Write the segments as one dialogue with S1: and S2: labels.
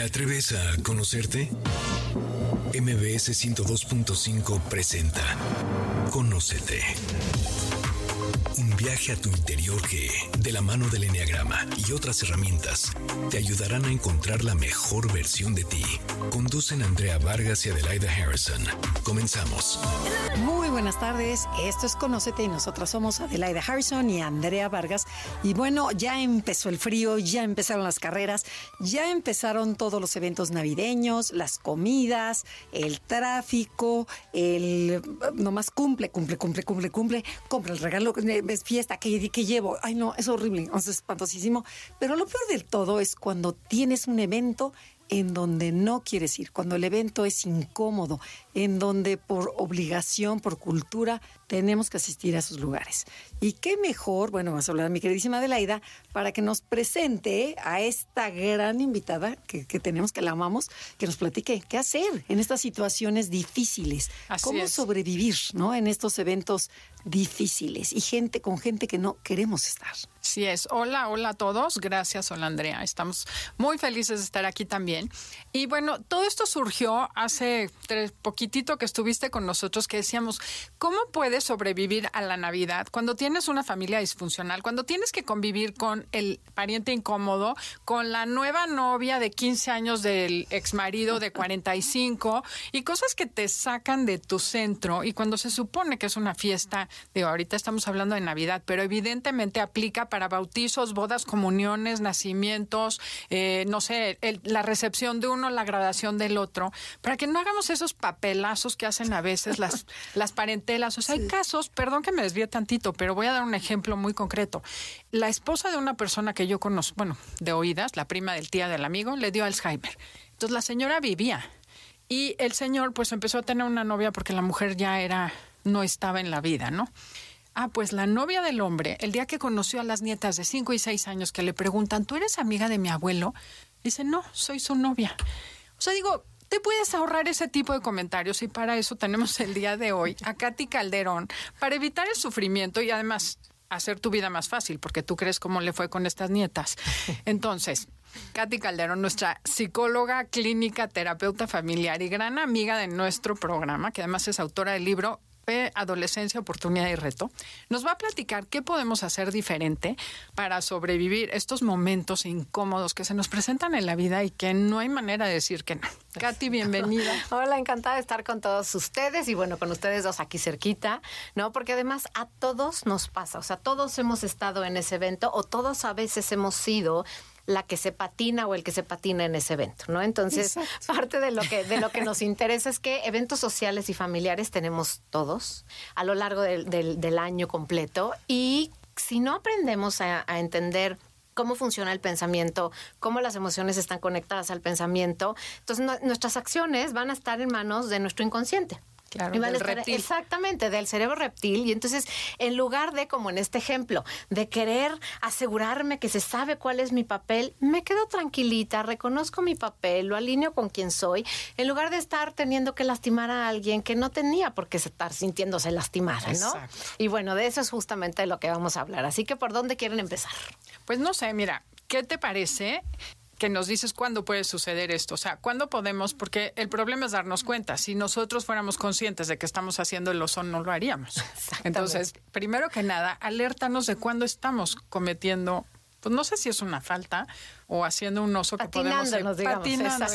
S1: ¿Te atreves a conocerte? MBS 102.5 presenta Conócete. Un viaje a tu interior que, de la mano del Enneagrama y otras herramientas, te ayudarán a encontrar la mejor versión de ti. Conducen Andrea Vargas y Adelaida Harrison. Comenzamos.
S2: Muy buenas tardes, esto es Conócete y nosotras somos Adelaida Harrison y Andrea Vargas. Y bueno, ya empezó el frío, ya empezaron las carreras, ya empezaron todos los eventos navideños, las comidas, el tráfico, el nomás cumple, cumple, cumple, cumple, cumple, compra el regalo, es fiesta, que, llevo. Ay, no, es horrible, es espantosísimo. Pero lo peor del todo es cuando tienes un evento en donde no quieres ir, cuando el evento es incómodo, en donde por obligación, por cultura, tenemos que asistir a esos lugares. Y qué mejor, bueno, vamos a hablar a mi queridísima Adelaida, para que nos presente a esta gran invitada que, tenemos, que la amamos, que nos platique qué hacer en estas situaciones difíciles, cómo sobrevivir ¿no? en estos eventos difíciles y gente con gente que no queremos estar.
S3: Sí es. Hola, hola a todos. Gracias, hola Andrea. Estamos muy felices de estar aquí también. Y bueno, todo esto surgió hace tres, poquitito que estuviste con nosotros que decíamos, ¿cómo puedes sobrevivir a la Navidad cuando tienes una familia disfuncional, cuando tienes que convivir con el pariente incómodo, con la nueva novia de 15 años del exmarido de 45 y cosas que te sacan de tu centro y cuando se supone que es una fiesta, digo, ahorita estamos hablando de Navidad, pero evidentemente aplica para bautizos, bodas, comuniones, nacimientos, eh, no sé, la recepción de uno, la graduación del otro, para que no hagamos esos papelazos que hacen a veces las, las parentelas. O sea, hay casos, perdón que me desvíe tantito, pero voy a dar un ejemplo muy concreto. La esposa de una persona que yo conozco, bueno, de oídas, la prima del tía del amigo, le dio Alzheimer. Entonces la señora vivía y el señor pues empezó a tener una novia porque la mujer ya era, no estaba en la vida, ¿no? Ah, pues la novia del hombre, el día que conoció a las nietas de 5 y 6 años que le preguntan, ¿tú eres amiga de mi abuelo? Dice, no, soy su novia. O sea, digo, te puedes ahorrar ese tipo de comentarios y para eso tenemos el día de hoy a Katy Calderón, para evitar el sufrimiento y además hacer tu vida más fácil, porque tú crees cómo le fue con estas nietas. Entonces, Katy Calderón, nuestra psicóloga clínica, terapeuta familiar y gran amiga de nuestro programa, que además es autora del libro Adolescencia, Oportunidad y Reto, nos va a platicar qué podemos hacer diferente para sobrevivir estos momentos incómodos que se nos presentan en la vida y que no hay manera de decir que no. Katy, bienvenida.
S4: Hola, encantada de estar con todos ustedes y bueno, con ustedes dos aquí cerquita, ¿no? Porque además a todos nos pasa, o sea, todos hemos estado en ese evento o todos a veces hemos sido la que se patina o el que se patina en ese evento, ¿no? Entonces, parte de lo que de lo que nos interesa es que eventos sociales y familiares tenemos todos a lo largo del, año completo y si no aprendemos a, a entender cómo funciona el pensamiento, cómo las emociones están conectadas al pensamiento. Entonces, nuestras acciones van a estar en manos de nuestro inconsciente.
S3: Claro, del reptil.
S4: Exactamente, del cerebro reptil. Y entonces, en lugar de, como en este ejemplo, de querer asegurarme que se sabe cuál es mi papel, me quedo tranquilita, reconozco mi papel, lo alineo con quien soy, en lugar de estar teniendo que lastimar a alguien que no tenía por qué estar sintiéndose lastimada, ¿no? Y bueno, de eso es justamente lo que vamos a hablar. Así que, ¿por dónde quieren empezar?
S3: Pues no sé, mira, ¿qué te parece que nos dices cuándo puede suceder esto. O sea, cuándo podemos, porque el problema es darnos cuenta. Si nosotros fuéramos conscientes de que estamos haciendo el oso, no lo haríamos. Entonces, primero que nada, alértanos de cuándo estamos cometiendo pues no sé si es una falta o haciendo un oso que podemos
S4: digamos, patinando,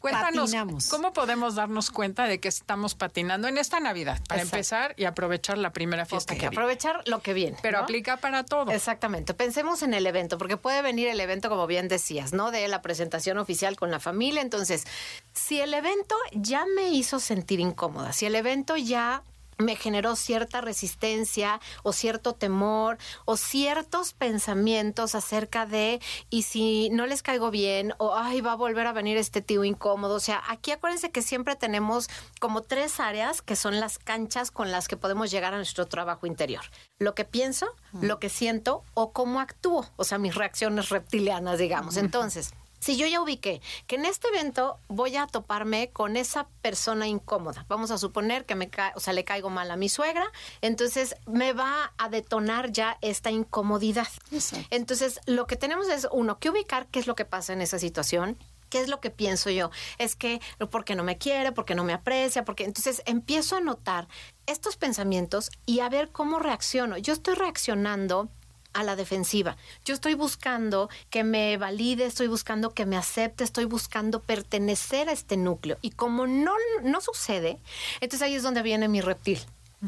S3: Cuéntanos, ¿cómo podemos darnos cuenta de que estamos patinando en esta Navidad? Para empezar y aprovechar la primera fiesta que
S4: Aprovechar lo que viene.
S3: Pero aplica para todo.
S4: Exactamente. Pensemos en el evento, porque puede venir el evento, como bien decías, ¿no? De la presentación oficial con la familia. Entonces, si el evento ya me hizo sentir incómoda, si el evento ya me generó cierta resistencia o cierto temor o ciertos pensamientos acerca de y si no les caigo bien o ay va a volver a venir este tío incómodo. O sea, aquí acuérdense que siempre tenemos como tres áreas que son las canchas con las que podemos llegar a nuestro trabajo interior. Lo que pienso, lo que siento o cómo actúo. O sea, mis reacciones reptilianas, digamos. Entonces, Si yo ya ubiqué que en este evento voy a toparme con esa persona incómoda, vamos a suponer que me o sea, le caigo mal a mi suegra, entonces me va a detonar ya esta incomodidad. Entonces, lo que tenemos es uno, que ubicar qué es lo que pasa en esa situación, ¿Qué es lo que pienso yo? Es que porque no me quiere, porque no me aprecia, porque entonces empiezo a notar estos pensamientos y a ver cómo reacciono. Yo estoy reaccionando a la defensiva. Yo estoy buscando que me valide, estoy buscando que me acepte, estoy buscando pertenecer a este núcleo. Y como no, no sucede, entonces ahí es donde viene mi reptil.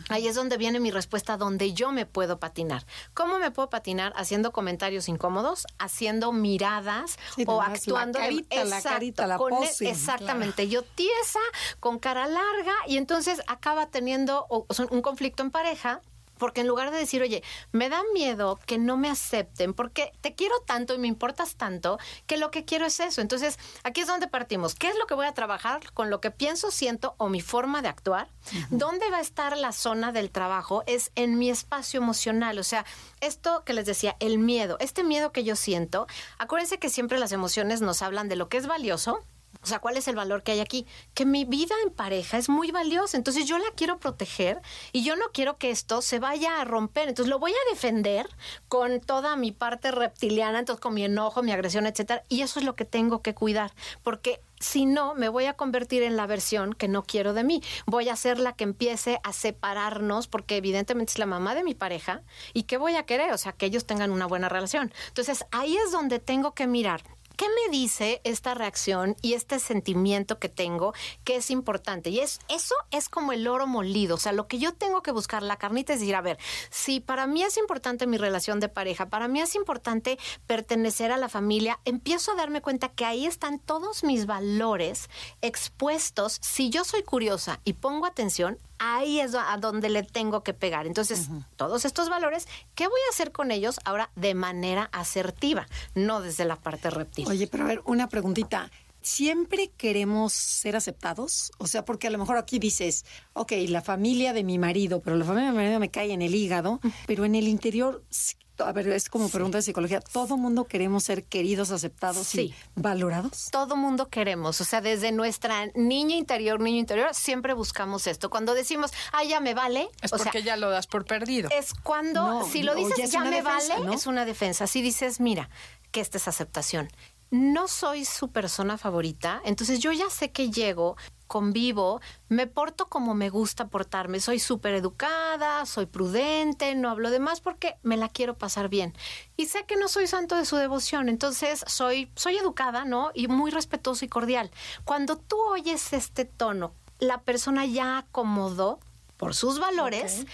S4: Ahí es donde viene mi respuesta, donde yo me puedo patinar. ¿Cómo me puedo patinar? Haciendo comentarios incómodos, haciendo miradas o actuando.
S2: La carita, la carita, la pose,
S4: Exactamente. Yo tiesa, con cara larga, y entonces acaba teniendo un conflicto en pareja porque en lugar de decir, oye, me da miedo que no me acepten, porque te quiero tanto y me importas tanto, que lo que quiero es eso. Entonces, aquí es donde partimos. ¿Qué es lo que voy a trabajar con lo que pienso, siento o mi forma de actuar? ¿Dónde va a estar la zona del trabajo? Es en mi espacio emocional. O sea, esto que les decía, el miedo, este miedo que yo siento, acuérdense que siempre las emociones nos hablan de lo que es valioso o sea, ¿cuál es el valor que hay aquí? Que mi vida en pareja es muy valiosa, entonces yo la quiero proteger y yo no quiero que esto se vaya a romper, entonces lo voy a defender con toda mi parte reptiliana, entonces con mi enojo, mi agresión, etcétera, y eso es lo que tengo que cuidar, porque si no, me voy a convertir en la versión que no quiero de mí. Voy a ser la que empiece a separarnos, porque evidentemente es la mamá de mi pareja, y ¿qué voy a querer? O sea, que ellos tengan una buena relación. Entonces, ahí es donde tengo que mirar ¿Qué me dice esta reacción y este sentimiento que tengo que es importante? Y es, eso es como el oro molido. O sea, lo que yo tengo que buscar, la carnita, es decir, a ver, si para mí es importante mi relación de pareja, para mí es importante pertenecer a la familia, empiezo a darme cuenta que ahí están todos mis valores expuestos. Si yo soy curiosa y pongo atención, ahí es a donde le tengo que pegar. Entonces, todos estos valores, ¿qué voy a hacer con ellos ahora de manera asertiva, no desde la parte reptil?
S2: Oye, pero a ver, una preguntita. ¿Siempre queremos ser aceptados? O sea, porque a lo mejor aquí dices, ok, la familia de mi marido, pero la familia de mi marido me cae en el hígado, pero en el interior a ver, es como pregunta de psicología, ¿todo mundo queremos ser queridos, aceptados y valorados?
S4: Todo mundo queremos, o sea, desde nuestra niña interior, niño interior, siempre buscamos esto. Cuando decimos, ah, ya me vale.
S3: Es porque ya lo das por perdido.
S4: Es cuando, si lo dices, ya, me vale, es una defensa. Si dices, mira, que esta es aceptación no soy su persona favorita, entonces yo ya sé que llego, convivo, me porto como me gusta portarme, soy súper educada, soy prudente, no hablo de más porque me la quiero pasar bien. Y sé que no soy santo de su devoción, entonces soy, soy educada, ¿no? Y muy respetuoso y cordial. Cuando tú oyes este tono, la persona ya acomodó por sus valores,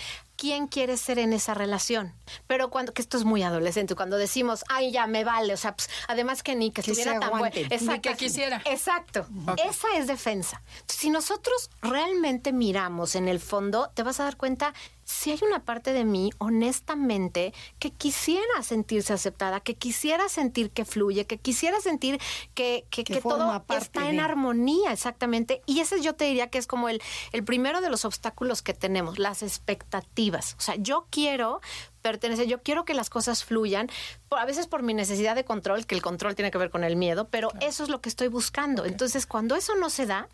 S4: quién quiere ser en esa relación. Pero cuando, que esto es muy adolescente, cuando decimos, ay, ya me vale, o sea, pues, además que ni que, estuviera tan bueno.
S3: Exacto. que quisiera.
S4: Exacto. Esa es defensa. Si nosotros realmente miramos en el fondo, te vas a dar cuenta si hay una parte de mí, honestamente, que quisiera sentirse aceptada, que quisiera sentir que fluye, que quisiera sentir que, que, todo está en armonía, exactamente. Y ese yo te diría que es como el, el primero de los obstáculos que tenemos, las expectativas. O sea, yo quiero pertenecer, yo quiero que las cosas fluyan, a veces por mi necesidad de control, que el control tiene que ver con el miedo, pero eso es lo que estoy buscando. Entonces, cuando eso no se da,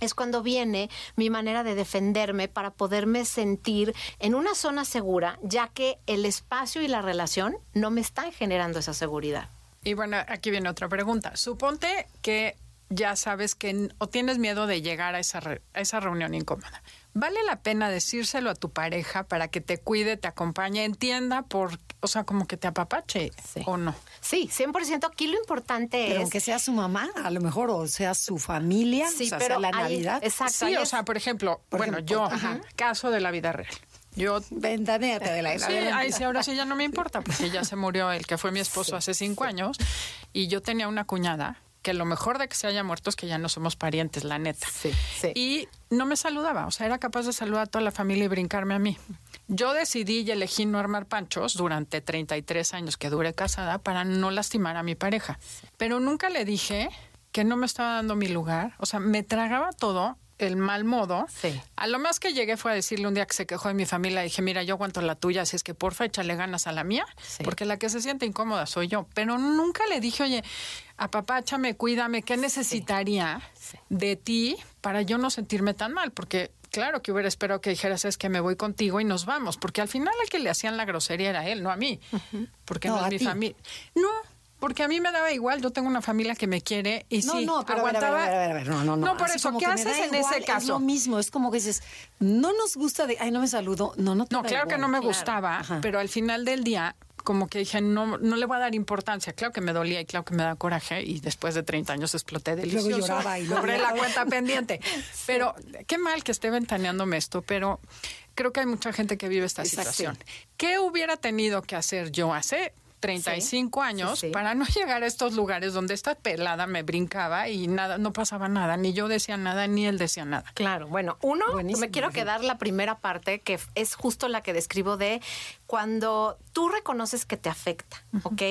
S4: es cuando viene mi manera de defenderme para poderme sentir en una zona segura, ya que el espacio y la relación no me están generando esa seguridad.
S3: Y bueno, aquí viene otra pregunta. Suponte que ya sabes que o tienes miedo de llegar a esa, a esa reunión incómoda. ¿Vale la pena decírselo a tu pareja para que te cuide, te acompañe, entienda por, o sea, como que te apapache o no?
S4: Sí, 100%. Aquí lo importante
S2: pero
S4: es...
S2: aunque sea su mamá, a lo mejor, o sea su familia, sí, o sea, pero la Navidad.
S3: Exacto. Sí, o sea, por ejemplo, bueno, yo, caso de la vida real. Yo
S2: ventaneate de la
S3: vida. Sí, ahí sí, ahora sí ya no me importa, porque ya se murió el que fue mi esposo hace cinco años y yo tenía una cuñada que lo mejor de que se haya muerto es que ya no somos parientes, la neta.
S4: Sí, sí.
S3: Y no me saludaba, o sea, era capaz de saludar a toda la familia y brincarme a mí. Yo decidí y elegí no armar panchos durante 33 años que duré casada para no lastimar a mi pareja. Pero nunca le dije que no me estaba dando mi lugar, o sea, me tragaba todo el mal modo.
S4: Sí.
S3: A lo más que llegué fue a decirle un día que se quejó de mi familia, dije, mira, yo aguanto la tuya, así es que porfa, échale ganas a la mía,
S4: Sí.
S3: porque la que se siente incómoda soy yo. Pero nunca le dije, oye, apapáchame, cuídame, ¿qué necesitaría
S4: Sí.
S3: de ti para yo no sentirme tan mal? Porque claro que hubiera esperado que dijeras, es que me voy contigo y nos vamos, porque al final el que le hacían la grosería era él, no a mí, porque
S2: No,
S3: no,
S2: a
S3: es mi familia. No. Porque a mí me daba igual, yo tengo una familia que me quiere y
S2: No,
S3: sí,
S2: no, pero a ver, a ver,
S3: aguantaba.
S2: a ver, a ver, a ver, no, no, no.
S3: No, por
S2: Así
S3: eso, ¿qué haces en
S2: igual,
S3: ese
S2: Es
S3: caso?
S2: lo mismo, es como que dices, no nos gusta de, ay, no me saludo, no, no te
S3: No,
S2: da
S3: claro que no me
S4: claro.
S3: gustaba,
S2: Ajá.
S3: pero al final del día, como que dije, no, no le voy a dar importancia. Claro que me dolía y claro que me da coraje y después de 30 años exploté
S2: luego
S3: delicioso.
S2: lloraba y luego
S3: Cobré la cuenta pendiente. Pero qué mal que esté ventaneándome esto, pero creo que hay mucha gente que vive esta
S2: Exacto.
S3: situación. ¿Qué hubiera tenido que hacer yo hace 35 años
S4: sí, sí.
S3: para no llegar a estos lugares donde esta pelada me brincaba y nada, no pasaba nada, ni yo decía nada, ni él decía nada.
S4: Claro, bueno, uno,
S2: Buenísimo,
S4: me quiero quedar la primera parte, que es justo la que describo de cuando tú reconoces que te afecta, ¿ok?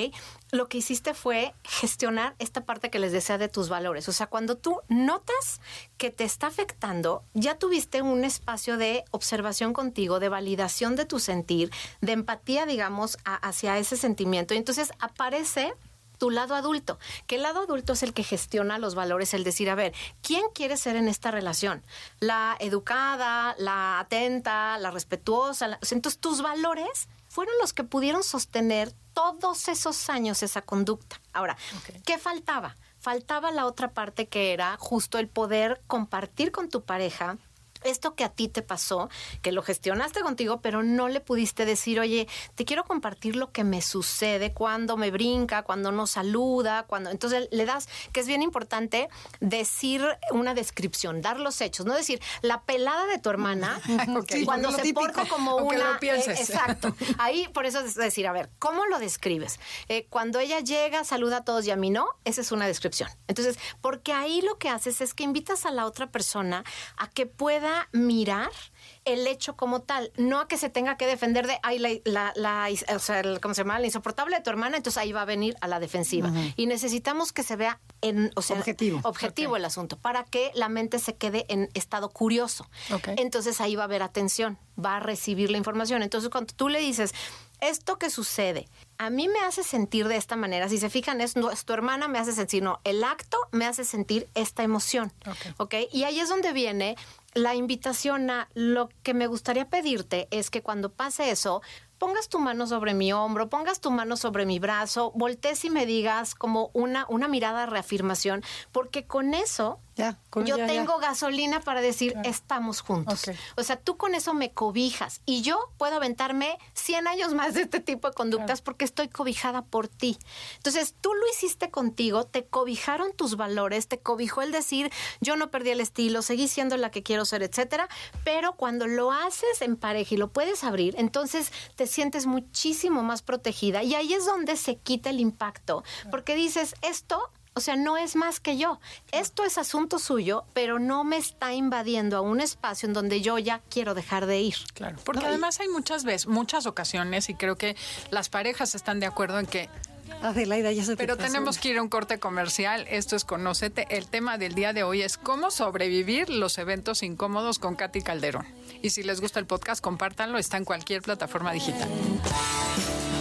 S4: Lo que hiciste fue gestionar esta parte que les decía de tus valores. O sea, cuando tú notas que te está afectando, ya tuviste un espacio de observación contigo, de validación de tu sentir, de empatía, digamos, a- hacia ese sentimiento. Y entonces aparece tu lado adulto, que el lado adulto es el que gestiona los valores, el decir, a ver, ¿quién quiere ser en esta relación? La educada, la atenta, la respetuosa. Entonces, tus valores fueron los que pudieron sostener todos esos años esa conducta. Ahora, ¿qué faltaba? Faltaba la otra parte que era justo el poder compartir con tu pareja esto que a ti te pasó, que lo gestionaste contigo, pero no le pudiste decir, oye, te quiero compartir lo que me sucede cuando me brinca, cuando no saluda, cuando. Entonces le das, que es bien importante decir una descripción, dar los hechos, no decir la pelada de tu hermana, cuando se
S2: típico.
S4: porta como una.
S3: lo pienses.
S4: eh, exacto. Ahí por eso es decir, a ver, ¿cómo lo describes? Eh, cuando ella llega, saluda a todos y a mí no, esa es una descripción. Entonces, porque ahí lo que haces es que invitas a la otra persona a que pueda mirar el hecho como tal, no a que se tenga que defender de, ay, la, la, la- o sea, el- ¿cómo se llama? La insoportable de tu hermana, entonces ahí va a venir a la defensiva. Y necesitamos que se vea en, o sea,
S2: Objetivo.
S4: objetivo el asunto, para que la mente se quede en estado curioso. Entonces ahí va a haber atención, va a recibir la información. Entonces cuando tú le dices, esto que sucede, a mí me hace sentir de esta manera, si se fijan, es, no, es tu hermana me hace sentir, no, el acto me hace sentir esta emoción.
S3: Ok.
S4: ¿ok? Y ahí es donde viene la invitación a lo que me gustaría pedirte es que cuando pase eso, pongas tu mano sobre mi hombro, pongas tu mano sobre mi brazo, voltees y me digas como una, una mirada de reafirmación, porque con eso
S2: Ya, con-
S4: yo
S2: ya, ya.
S4: tengo gasolina para decir estamos juntos. O sea, tú con eso me cobijas y yo puedo aventarme 100 años más de este tipo de conductas porque estoy cobijada por ti. Entonces, tú lo hiciste contigo, te cobijaron tus valores, te cobijó el decir, yo no perdí el estilo, seguí siendo la que quiero ser, etcétera, pero cuando lo haces en pareja y lo puedes abrir, entonces te sientes muchísimo más protegida y ahí es donde se quita el impacto, porque dices, esto o sea, no es más que yo. Esto es asunto suyo, pero no me está invadiendo a un espacio en donde yo ya quiero dejar de ir.
S3: Claro, porque
S2: No,
S3: además hay muchas veces, muchas ocasiones, y creo que las parejas están de acuerdo en que
S2: Adelaida, ya se te
S3: Pero tenemos que ir a un corte comercial. Esto es Conócete. El tema del día de hoy es cómo sobrevivir los eventos incómodos con Katy Calderón. Y si les gusta el podcast, compártanlo. Está en cualquier plataforma digital.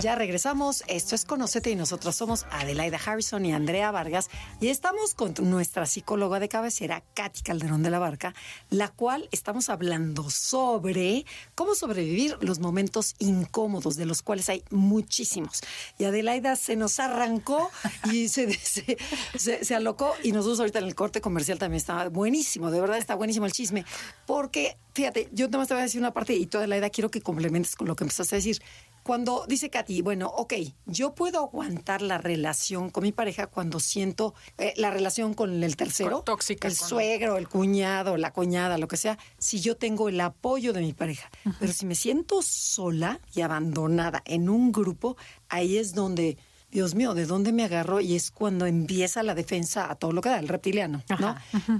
S2: Ya regresamos. Esto es Conocete y nosotros somos Adelaida Harrison y Andrea Vargas. Y estamos con nuestra psicóloga de cabecera, Katy Calderón de la Barca, la cual estamos hablando sobre cómo sobrevivir los momentos incómodos, de los cuales hay muchísimos. Y Adelaida se nos arrancó y se, se, se- se alocó. Y nosotros ahorita en el corte comercial también está buenísimo, de verdad está buenísimo el chisme. Porque, fíjate, yo nada más te voy a decir una parte y toda Adelaida quiero que complementes con lo que empezaste a decir. Cuando dice Katy, bueno, ok, yo puedo aguantar la relación con mi pareja cuando siento eh, la relación con el tercero,
S3: tóxica
S2: el
S3: con-
S2: suegro, el cuñado, la cuñada, lo que sea, si yo tengo el apoyo de mi pareja. Pero si me siento sola y abandonada en un grupo, ahí es donde Dios mío, ¿de dónde me agarro? Y es cuando empieza la defensa a todo lo que da, el reptiliano, ¿no?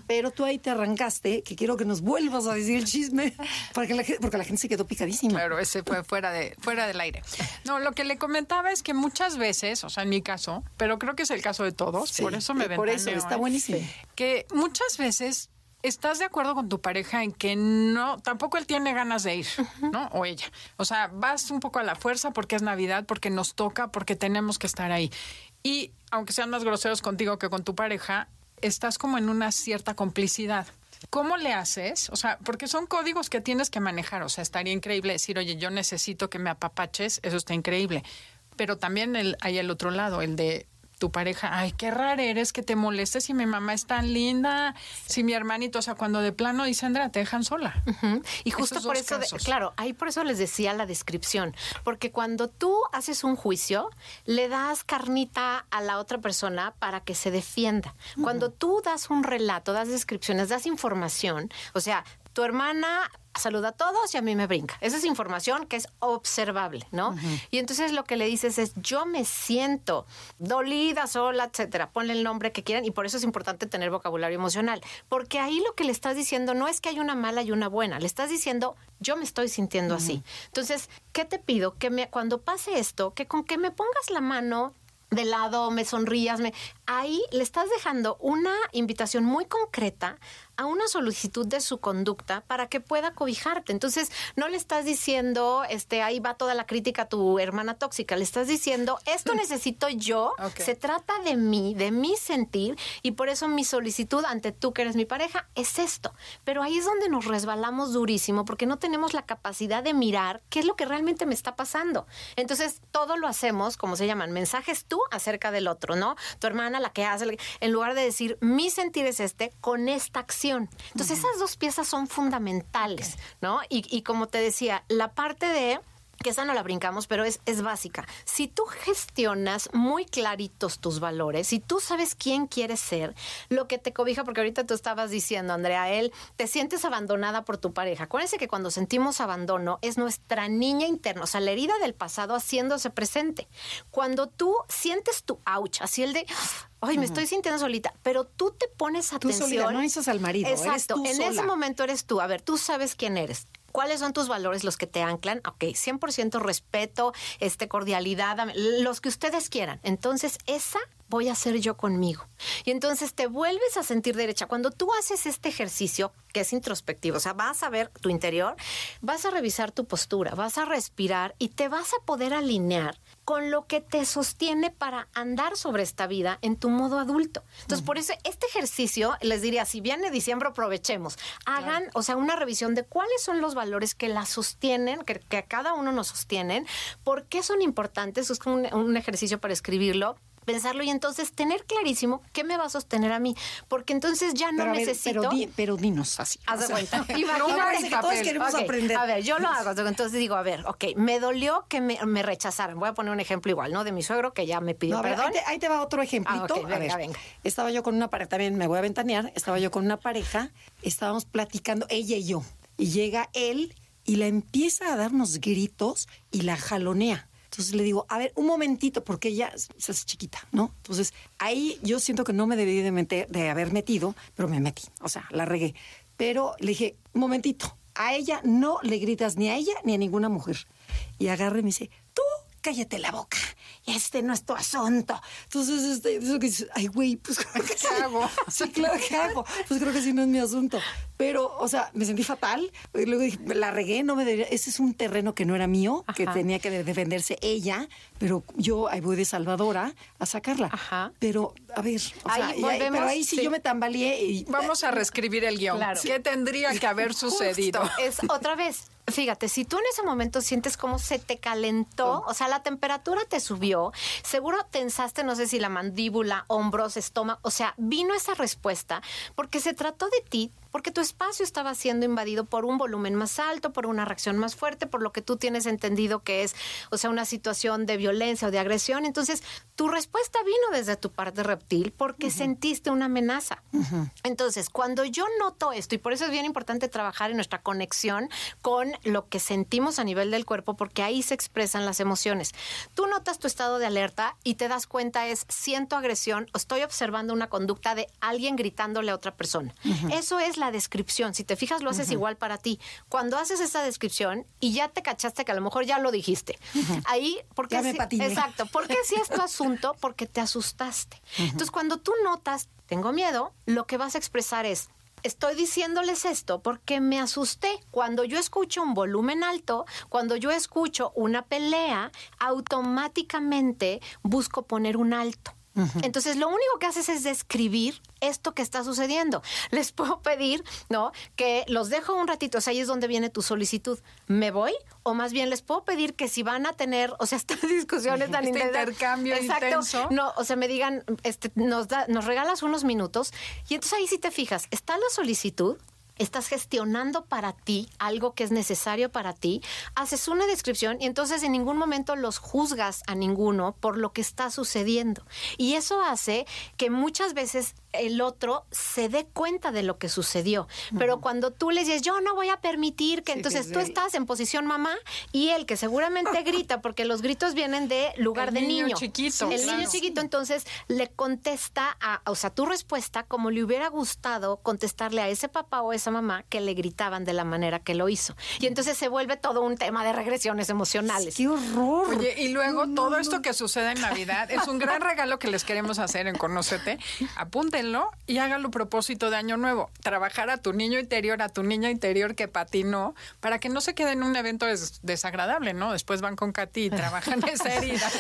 S2: Pero tú ahí te arrancaste, que quiero que nos vuelvas a decir el chisme, porque la, porque la gente se quedó picadísima.
S3: Claro, ese fue fuera, de, fuera del aire. No, lo que le comentaba es que muchas veces, o sea, en mi caso, pero creo que es el caso de todos, por eso me
S2: ven. Por eso, está
S3: ¿eh?
S2: buenísimo.
S3: Que muchas veces ¿Estás de acuerdo con tu pareja en que no, tampoco él tiene ganas de ir, ¿no? O ella. O sea, vas un poco a la fuerza porque es Navidad, porque nos toca, porque tenemos que estar ahí. Y aunque sean más groseros contigo que con tu pareja, estás como en una cierta complicidad. ¿Cómo le haces? O sea, porque son códigos que tienes que manejar. O sea, estaría increíble decir, oye, yo necesito que me apapaches, eso está increíble. Pero también el, hay el otro lado, el de tu pareja, ay, qué rara eres que te molestes si mi mamá es tan linda, si mi hermanito, o sea, cuando de plano dice Andrea, te dejan sola.
S4: Y justo por eso, claro, ahí por eso les decía la descripción, porque cuando tú haces un juicio, le das carnita a la otra persona para que se defienda. Cuando tú das un relato, das descripciones, das información, o sea, tu hermana saluda a todos y a mí me brinca. Esa es información que es observable, ¿no? Y entonces lo que le dices es, yo me siento dolida, sola, etcétera. Ponle el nombre que quieran y por eso es importante tener vocabulario emocional. Porque ahí lo que le estás diciendo no es que hay una mala y una buena. Le estás diciendo, yo me estoy sintiendo así. Entonces, ¿qué te pido? Que me, cuando pase esto, que con que me pongas la mano de lado, me sonrías, me... ahí le estás dejando una invitación muy concreta a una solicitud de su conducta para que pueda cobijarte. Entonces, no le estás diciendo, este, ahí va toda la crítica a tu hermana tóxica, le estás diciendo, esto necesito yo, se trata de mí, de mi sentir, y por eso mi solicitud ante tú que eres mi pareja es esto. Pero ahí es donde nos resbalamos durísimo porque no tenemos la capacidad de mirar qué es lo que realmente me está pasando. Entonces, todo lo hacemos, como se llaman, mensajes tú acerca del otro, ¿no? Tu hermana, la que hace, en lugar de decir, mi sentir es este, con esta acción entonces, esas dos piezas son fundamentales, ¿no? Y, y como te decía, la parte de que esa no la brincamos, pero es, es básica. Si tú gestionas muy claritos tus valores, si tú sabes quién quieres ser, lo que te cobija, porque ahorita tú estabas diciendo, Andrea, él, te sientes abandonada por tu pareja. Acuérdense que cuando sentimos abandono es nuestra niña interna, o sea, la herida del pasado haciéndose presente. Cuando tú sientes tu ouch, así el de, ay, me estoy sintiendo solita, pero tú te pones atención. Tú solita,
S2: no dices al marido,
S4: Exacto,
S2: en
S4: ese momento eres tú. A ver, tú sabes quién eres ¿Cuáles son tus valores los que te anclan? Ok, 100% respeto, este, cordialidad, los que ustedes quieran. Entonces, esa voy a hacer yo conmigo. Y entonces te vuelves a sentir derecha. Cuando tú haces este ejercicio, que es introspectivo, o sea, vas a ver tu interior, vas a revisar tu postura, vas a respirar y te vas a poder alinear con lo que te sostiene para andar sobre esta vida en tu modo adulto. Entonces, por eso este ejercicio, les diría, si viene diciembre, aprovechemos. Hagan, o sea, una revisión de cuáles son los valores que la sostienen, que, a cada uno nos sostienen, por qué son importantes. Es como un ejercicio para escribirlo pensarlo y entonces tener clarísimo qué me va a sostener a mí, porque entonces ya no necesito.
S2: pero, dinos así.
S4: Haz de cuenta.
S2: Imagínate que todos queremos aprender.
S4: A ver, yo lo hago. Entonces digo, a ver, ok, me dolió que me, rechazaran. Voy a poner un ejemplo igual, ¿no? De mi suegro que ya me pidió perdón.
S2: ahí, te, va otro ejemplito.
S4: Ah, venga, venga.
S2: Estaba yo con una pareja, también me voy a ventanear. Estaba yo con una pareja, estábamos platicando, ella y yo, y llega él y la empieza a darnos gritos y la jalonea. Entonces le digo, a ver, un momentito, porque ella se hace chiquita, ¿no? Entonces ahí yo siento que no me debí de, meter, de haber metido, pero me metí, o sea, la regué. Pero le dije, un momentito, a ella no le gritas ni a ella ni a ninguna mujer. Y agarre y me dice, tú cállate la boca este no es tu asunto. Entonces, este, eso que dices, ay, güey, pues, ¿qué hago? sí, claro, ¿qué hago? Pues creo que sí no es mi asunto. Pero, o sea, me sentí fatal. Y luego dije, la regué, no me debería. Ese es un terreno que no era mío, que tenía que defenderse ella, pero yo ahí voy de salvadora a sacarla. Ajá. Pero, a ver, o sea, pero ahí sí, yo me tambaleé. Y,
S3: Vamos a reescribir el guion. ¿Qué tendría que haber sucedido?
S4: Es otra vez fíjate, si tú en ese momento sientes como se te calentó, o sea, la temperatura te subió, seguro tensaste, no sé si la mandíbula, hombros, estómago, o sea, vino esa respuesta porque se trató de ti porque tu espacio estaba siendo invadido por un volumen más alto, por una reacción más fuerte, por lo que tú tienes entendido que es, o sea, una situación de violencia o de agresión. Entonces, tu respuesta vino desde tu parte reptil porque sentiste una amenaza. Entonces, cuando yo noto esto, y por eso es bien importante trabajar en nuestra conexión con lo que sentimos a nivel del cuerpo, porque ahí se expresan las emociones. Tú notas tu estado de alerta y te das cuenta es, siento agresión o estoy observando una conducta de alguien gritándole a otra persona. Eso es la descripción. Si te fijas, lo haces igual para ti. Cuando haces esa descripción y ya te cachaste que a lo mejor ya lo dijiste, ahí, porque
S2: Ya me
S4: si- exacto, porque si es tu asunto, porque te asustaste. Entonces, cuando tú notas, tengo miedo, lo que vas a expresar es, estoy diciéndoles esto porque me asusté. Cuando yo escucho un volumen alto, cuando yo escucho una pelea, automáticamente busco poner un alto. Entonces, lo único que haces es describir esto que está sucediendo. Les puedo pedir, ¿no? Que los dejo un ratito, o sea, ahí es donde viene tu solicitud. ¿Me voy? O más bien les puedo pedir que si van a tener, o sea, estas discusiones tan
S3: Este
S4: intensas-
S3: intercambio
S4: Exacto,
S3: intenso.
S4: no, o sea, me digan, este, nos, da, nos regalas unos minutos y entonces ahí si te fijas, está la solicitud, estás gestionando para ti algo que es necesario para ti, haces una descripción y entonces en ningún momento los juzgas a ninguno por lo que está sucediendo. Y eso hace que muchas veces el otro se dé cuenta de lo que sucedió. Pero cuando tú le dices, yo no voy a permitir que
S2: Sí,
S4: entonces
S2: sí,
S4: tú
S2: sí.
S4: estás en posición mamá y él que seguramente grita, porque los gritos vienen de lugar
S3: El
S4: de
S3: niño
S4: niño.
S3: chiquito,
S4: El
S3: claro.
S4: niño chiquito entonces le contesta a, o sea, tu respuesta como le hubiera gustado contestarle a ese papá o esa mamá que le gritaban de la manera que lo hizo. Y entonces se vuelve todo un tema de regresiones emocionales.
S2: ¡Qué horror!
S3: Oye, y luego todo esto que sucede en Navidad es un gran regalo que les queremos hacer en Conócete. Y háganlo propósito de Año Nuevo. Trabajar a tu niño interior, a tu niña interior que patinó, para que no se quede en un evento des- desagradable, ¿no? Después van con Katy y trabajan esa herida.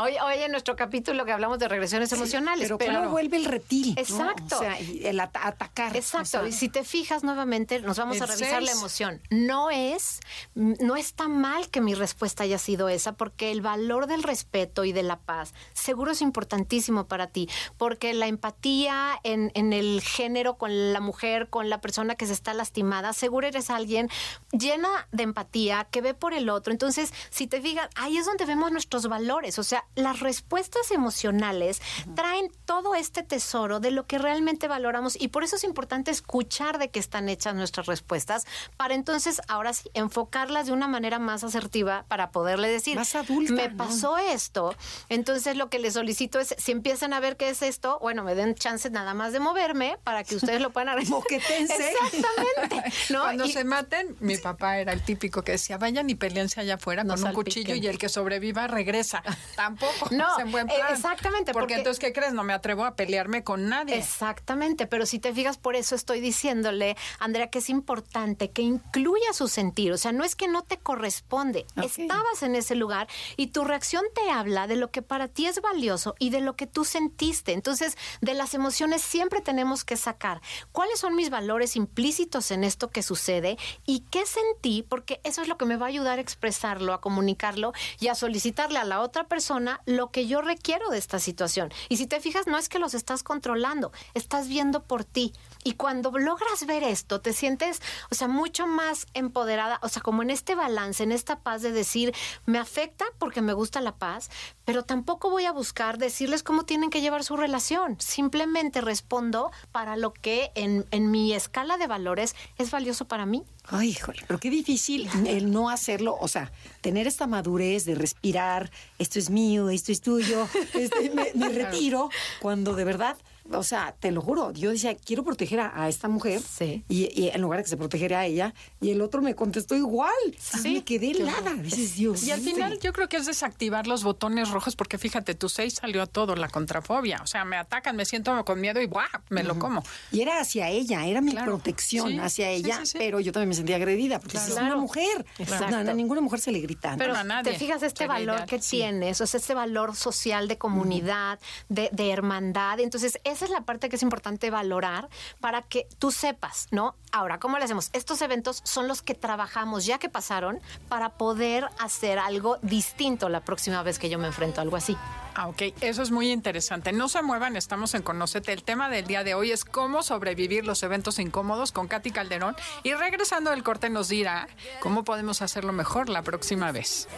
S4: Hoy, hoy en nuestro capítulo que hablamos de regresiones emocionales,
S2: pero,
S4: pero,
S2: ¿cómo vuelve el reptil? ¿no?
S4: Exacto.
S2: O sea, el ata- atacar.
S4: Exacto.
S2: O sea,
S4: y si te fijas nuevamente, nos vamos a revisar la emoción. No es, no está mal que mi respuesta haya sido esa, porque el valor del respeto y de la paz seguro es importantísimo para ti, porque la empatía en, en el género con la mujer, con la persona que se está lastimada, seguro eres alguien llena de empatía, que ve por el otro. Entonces, si te fijas, ahí es donde vemos nuestros valores. O sea, las respuestas emocionales traen todo este tesoro de lo que realmente valoramos y por eso es importante escuchar de qué están hechas nuestras respuestas para entonces ahora sí enfocarlas de una manera más asertiva para poderle decir,
S2: Más adulta,
S4: me
S2: ¿no?
S4: pasó esto, entonces lo que les solicito es, si empiezan a ver qué es esto, bueno, me den chance nada más de moverme para que ustedes lo puedan arreglar.
S2: Moquetense.
S4: Exactamente. ¿no?
S3: Cuando
S4: Y-
S3: se maten, mi papá era el típico que decía, vayan y peleense allá afuera
S4: No
S3: con un cuchillo y el que sobreviva regresa. Tampoco.
S4: No,
S3: es en buen plan.
S4: exactamente,
S3: Porque,
S4: porque-
S3: entonces, ¿qué crees? No me atrevo a pelearme con nadie.
S4: Exactamente, pero si te fijas, por eso estoy diciéndole, Andrea, que es importante que incluya su sentir. O sea, no es que no te corresponde. Estabas en ese lugar y tu reacción te habla de lo que para ti es valioso y de lo que tú sentiste. Entonces, de las emociones siempre tenemos que sacar cuáles son mis valores implícitos en esto que sucede y qué sentí, porque eso es lo que me va a ayudar a expresarlo, a comunicarlo y a solicitarle a la otra persona lo que yo requiero de esta situación. Y si te fijas, no es que los estás controlando, estás viendo por ti. Y cuando logras ver esto, te sientes, o sea, mucho más empoderada, o sea, como en este balance, en esta paz de decir, me afecta porque me gusta la paz, pero tampoco voy a buscar decirles cómo tienen que llevar su relación. Simplemente respondo para lo que en, en mi escala de valores es valioso para mí.
S2: Ay, híjole, pero qué difícil el no hacerlo, o sea, tener esta madurez de respirar, esto es mío, esto es tuyo, este, me, me retiro, cuando de verdad, o sea, te lo juro, yo decía, quiero proteger a, a esta mujer,
S4: Sí.
S2: y, y en lugar de que se protegiera a ella, y el otro me contestó igual,
S3: Sí,
S2: me quedé helada, dices, Dios.
S3: Y al final yo creo que es desactivar los botones rojos porque fíjate, tu 6 salió a todo, la contrafobia. O sea, me atacan, me siento con miedo y ¡buah! me lo como.
S2: Y era hacia ella, era mi
S3: Claro.
S2: protección
S3: Sí,
S2: hacia ella,
S3: sí, sí.
S2: pero yo también me sentía agredida, porque
S3: Claro.
S2: es una mujer.
S4: Exacto.
S2: No, a ninguna mujer se le grita.
S4: Pero
S3: No, a nadie
S4: te fijas este valor que
S3: sí.
S4: tienes, o sea, este valor social de comunidad, de, de hermandad. Entonces, esa es la parte que es importante valorar para que tú sepas, ¿no? Ahora, ¿cómo le hacemos? Estos eventos son los que trabajamos ya que pasaron para poder hacer algo distinto la próxima vez que yo me enfrento a algo así.
S3: Ah, ok, eso es muy interesante. No se muevan, estamos en Conocete. El tema del día de hoy es cómo sobrevivir los eventos incómodos con Katy Calderón. Y regresando del corte nos dirá cómo podemos hacerlo mejor la próxima vez.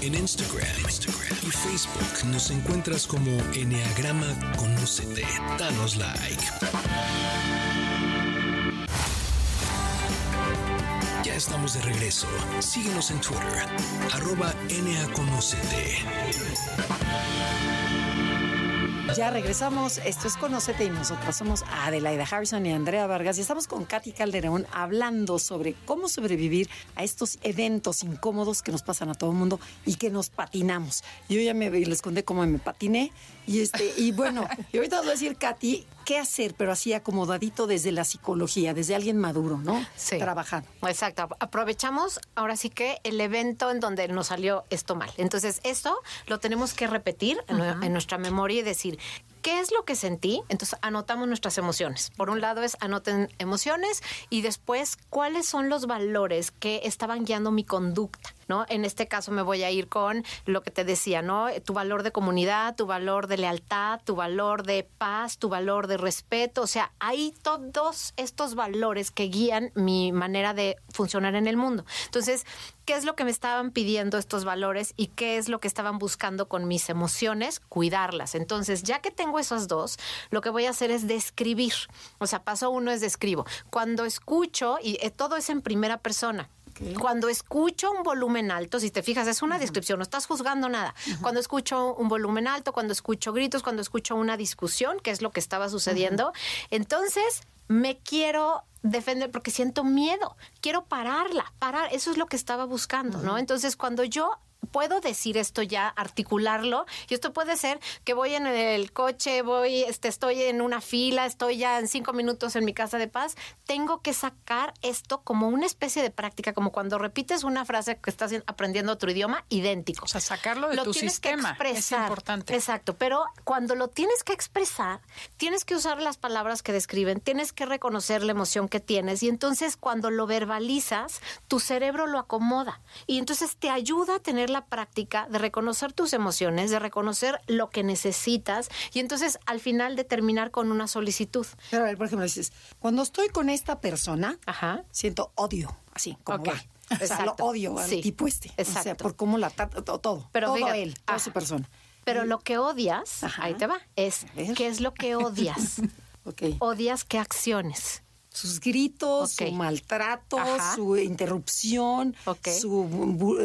S1: En Instagram, Instagram y Facebook nos encuentras como Enneagrama Danos like. Ya estamos de regreso. Síguenos en Twitter, arroba.
S2: Ya regresamos. Esto es Conocete y nosotros somos Adelaida Harrison y Andrea Vargas y estamos con Katy Calderón hablando sobre cómo sobrevivir a estos eventos incómodos que nos pasan a todo el mundo y que nos patinamos. Yo ya me les conté cómo me patiné y este y bueno, y ahorita os voy a decir Katy qué hacer, pero así acomodadito desde la psicología, desde alguien maduro, ¿no?
S4: Sí.
S2: Trabajando.
S4: Exacto. Aprovechamos ahora sí que el evento en donde nos salió esto mal. Entonces, esto lo tenemos que repetir en, en nuestra memoria y decir, ¿Qué es lo que sentí? Entonces anotamos nuestras emociones. Por un lado es anoten emociones y después cuáles son los valores que estaban guiando mi conducta. ¿No? En este caso me voy a ir con lo que te decía, ¿no? Tu valor de comunidad, tu valor de lealtad, tu valor de paz, tu valor de respeto. O sea, hay todos estos valores que guían mi manera de funcionar en el mundo. Entonces, ¿qué es lo que me estaban pidiendo estos valores y qué es lo que estaban buscando con mis emociones? Cuidarlas. Entonces, ya que tengo esos dos, lo que voy a hacer es describir. O sea, paso uno es describo. Cuando escucho, y eh, todo es en primera persona. Cuando escucho un volumen alto, si te fijas, es una descripción, no estás juzgando nada. Cuando escucho un volumen alto, cuando escucho gritos, cuando escucho una discusión, que es lo que estaba sucediendo, entonces me quiero defender porque siento miedo, quiero pararla, parar, eso es lo que estaba buscando, ¿no? Entonces, cuando yo puedo decir esto ya, articularlo, y esto puede ser que voy en el coche, voy, este, estoy en una fila, estoy ya en cinco minutos en mi casa de paz, tengo que sacar esto como una especie de práctica, como cuando repites una frase que estás aprendiendo otro idioma, idéntico.
S3: O sea, sacarlo de tu sistema es importante.
S4: Exacto, pero cuando lo tienes que expresar, tienes que usar las palabras que describen, tienes que reconocer la emoción que tienes, y entonces cuando lo verbalizas, tu cerebro lo acomoda, y entonces te ayuda a tener la práctica de reconocer tus emociones, de reconocer lo que necesitas y entonces al final de terminar con una solicitud.
S2: Pero a ver, por ejemplo, dices, cuando estoy con esta persona, siento odio, así como va. O sea, lo odio al tipo este. Exacto. O sea, por cómo la trata, todo. Pero todo él, toda su persona.
S4: Pero lo que odias, ahí te va, es ¿qué es lo que odias? okay. Odias qué acciones
S2: sus gritos, su maltrato, su interrupción, su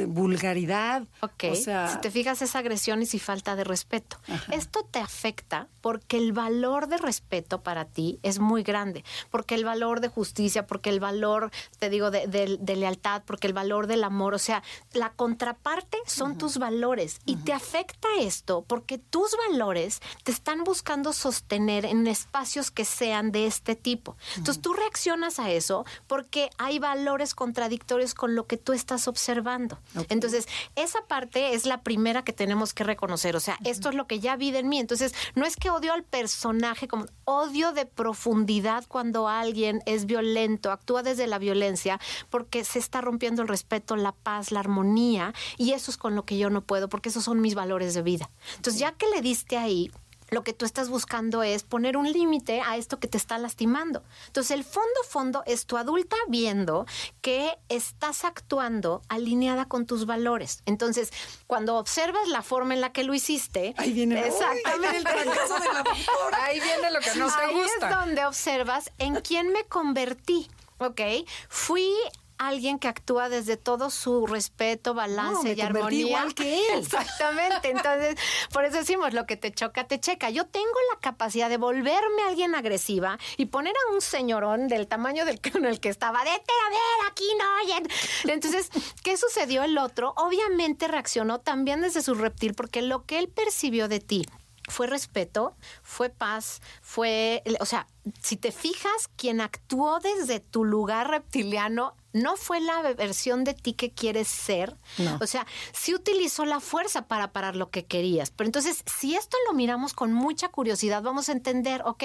S2: vulgaridad.
S4: O sea, si te fijas esa agresión y falta de respeto. Esto te afecta porque el valor de respeto para ti es muy grande, porque el valor de justicia, porque el valor, te digo, de, lealtad, porque el valor del amor, o sea, la contraparte son tus valores y te afecta esto porque tus valores te están buscando sostener en espacios que sean de este tipo. Entonces tú reaccionas a eso porque hay valores contradictorios con lo que tú estás observando. Entonces, esa parte es la primera que tenemos que reconocer. O sea, esto es lo que ya vi en mí. Entonces, no es que odio al personaje, como odio de profundidad cuando alguien es violento, actúa desde la violencia, porque se está rompiendo el respeto, la paz, la armonía, y eso es con lo que yo no puedo, porque esos son mis valores de vida. Entonces, ya que le diste ahí, lo que tú estás buscando es poner un límite a esto que te está lastimando. Entonces, el fondo fondo es tu adulta viendo que estás actuando alineada con tus valores. Entonces, cuando observas la forma en la que lo hiciste,
S2: ahí viene,
S4: exactamente,
S2: el de la
S3: Ahí viene lo que no te gusta.
S4: Ahí es donde observas en quién me convertí. ¿ok? Fui alguien que actúa desde todo su respeto, balance y armonía.
S2: igual que él.
S4: Exactamente. Entonces, por eso decimos, lo que te choca, te checa. Yo tengo la capacidad de volverme alguien agresiva y poner a un señorón del tamaño del en el que estaba, vete a ver, aquí no. Entonces, ¿qué sucedió el otro? Obviamente reaccionó también desde su reptil, porque lo que él percibió de ti fue respeto, fue paz, fue, o sea, si te fijas, quien actuó desde tu lugar reptiliano no fue la versión de ti que quieres ser.
S2: No.
S4: O sea, sí utilizó la fuerza para parar lo que querías. Pero entonces, si esto lo miramos con mucha curiosidad, vamos a entender, ok,